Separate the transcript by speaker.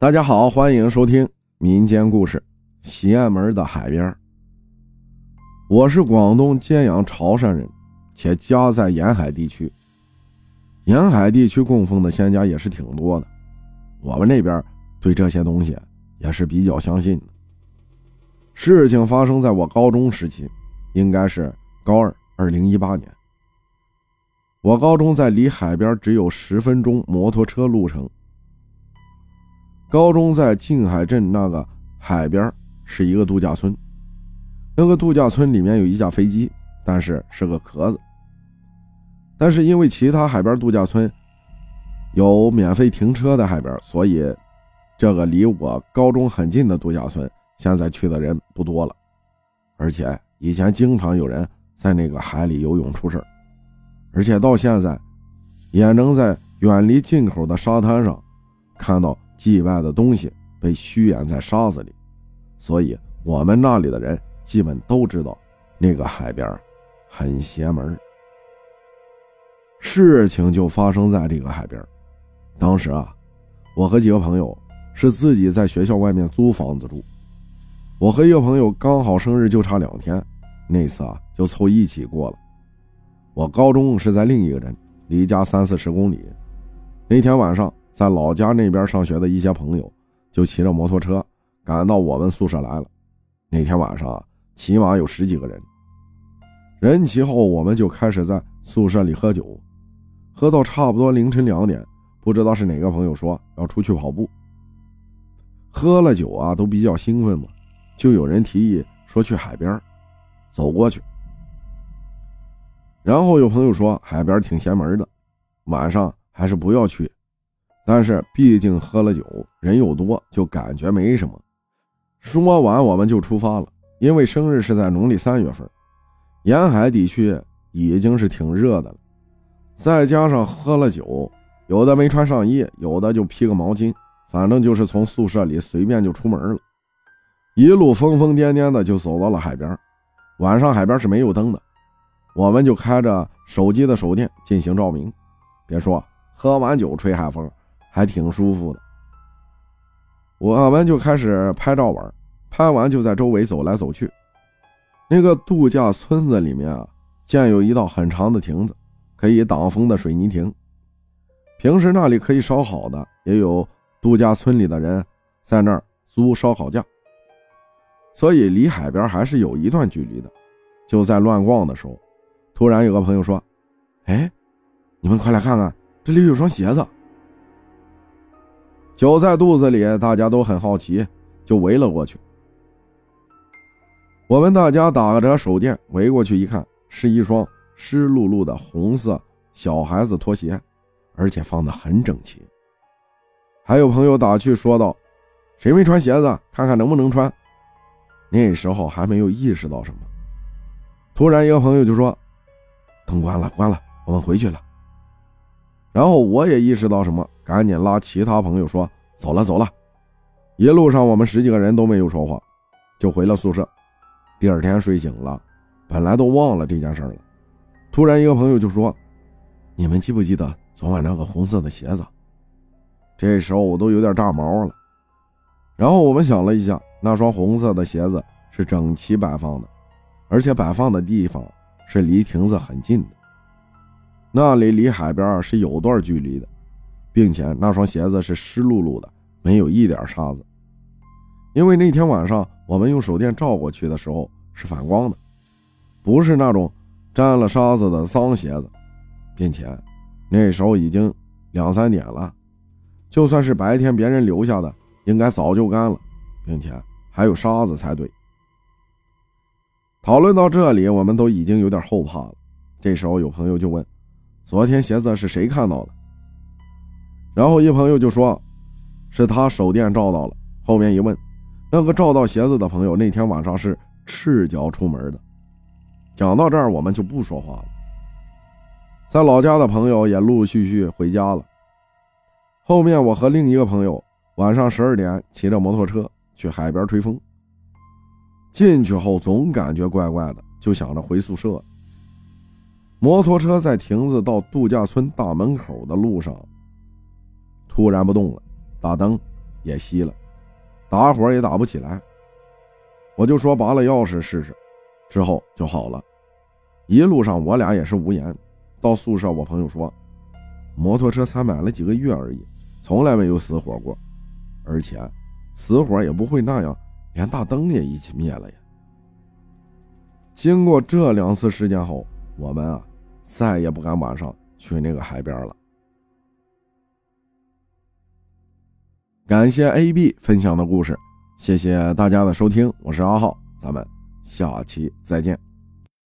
Speaker 1: 大家好，欢迎收听民间故事《邪门的海边》。我是广东揭阳潮汕人，且家在沿海地区。沿海地区供奉的仙家也是挺多的，我们那边对这些东西也是比较相信的。事情发生在我高中时期，应该是高二，二零一八年。我高中在离海边只有十分钟摩托车路程。高中在静海镇那个海边是一个度假村，那个度假村里面有一架飞机，但是是个壳子。但是因为其他海边度假村有免费停车的海边，所以这个离我高中很近的度假村现在去的人不多了。而且以前经常有人在那个海里游泳出事而且到现在也能在远离进口的沙滩上看到。祭拜的东西被虚掩在沙子里，所以我们那里的人基本都知道那个海边很邪门。事情就发生在这个海边。当时啊，我和几个朋友是自己在学校外面租房子住。我和一个朋友刚好生日就差两天，那次啊就凑一起过了。我高中是在另一个镇，离家三四十公里。那天晚上。在老家那边上学的一些朋友，就骑着摩托车赶到我们宿舍来了。那天晚上啊，起码有十几个人。人齐后，我们就开始在宿舍里喝酒，喝到差不多凌晨两点。不知道是哪个朋友说要出去跑步。喝了酒啊，都比较兴奋嘛，就有人提议说去海边走过去。然后有朋友说海边挺邪门的，晚上还是不要去。但是毕竟喝了酒，人又多，就感觉没什么。说完，我们就出发了。因为生日是在农历三月份，沿海地区已经是挺热的了。再加上喝了酒，有的没穿上衣，有的就披个毛巾，反正就是从宿舍里随便就出门了。一路疯疯癫癫的就走到了海边。晚上海边是没有灯的，我们就开着手机的手电进行照明。别说喝完酒吹海风。还挺舒服的，我们就开始拍照玩，拍完就在周围走来走去。那个度假村子里面啊，建有一道很长的亭子，可以挡风的水泥亭。平时那里可以烧烤的，也有度假村里的人在那儿租烧烤架，所以离海边还是有一段距离的。就在乱逛的时候，突然有个朋友说：“哎，你们快来看看，这里有双鞋子。”酒在肚子里，大家都很好奇，就围了过去。我们大家打着手电围过去一看，是一双湿漉漉的红色小孩子拖鞋，而且放得很整齐。还有朋友打趣说道：“谁没穿鞋子？看看能不能穿。”那时候还没有意识到什么，突然一个朋友就说：“灯关了，关了，我们回去了。”然后我也意识到什么，赶紧拉其他朋友说：“走了，走了。”一路上我们十几个人都没有说话，就回了宿舍。第二天睡醒了，本来都忘了这件事了。突然一个朋友就说：“你们记不记得昨晚那个红色的鞋子？”这时候我都有点炸毛了。然后我们想了一下，那双红色的鞋子是整齐摆放的，而且摆放的地方是离亭子很近的。那里离海边是有段距离的，并且那双鞋子是湿漉漉的，没有一点沙子。因为那天晚上我们用手电照过去的时候是反光的，不是那种沾了沙子的脏鞋子，并且那时候已经两三点了，就算是白天别人留下的，应该早就干了，并且还有沙子才对。讨论到这里，我们都已经有点后怕了。这时候有朋友就问。昨天鞋子是谁看到的？然后一朋友就说，是他手电照到了。后面一问，那个照到鞋子的朋友那天晚上是赤脚出门的。讲到这儿，我们就不说话了。在老家的朋友也陆陆续续回家了。后面我和另一个朋友晚上十二点骑着摩托车去海边吹风。进去后总感觉怪怪的，就想着回宿舍。摩托车在亭子到度假村大门口的路上突然不动了，大灯也熄了，打火也打不起来。我就说拔了钥匙试试，之后就好了。一路上我俩也是无言。到宿舍，我朋友说，摩托车才买了几个月而已，从来没有死火过，而且死火也不会那样，连大灯也一起灭了呀。经过这两次事件后，我们啊再也不敢晚上去那个海边了。感谢 A B 分享的故事，谢谢大家的收听，我是阿浩，咱们下期再见。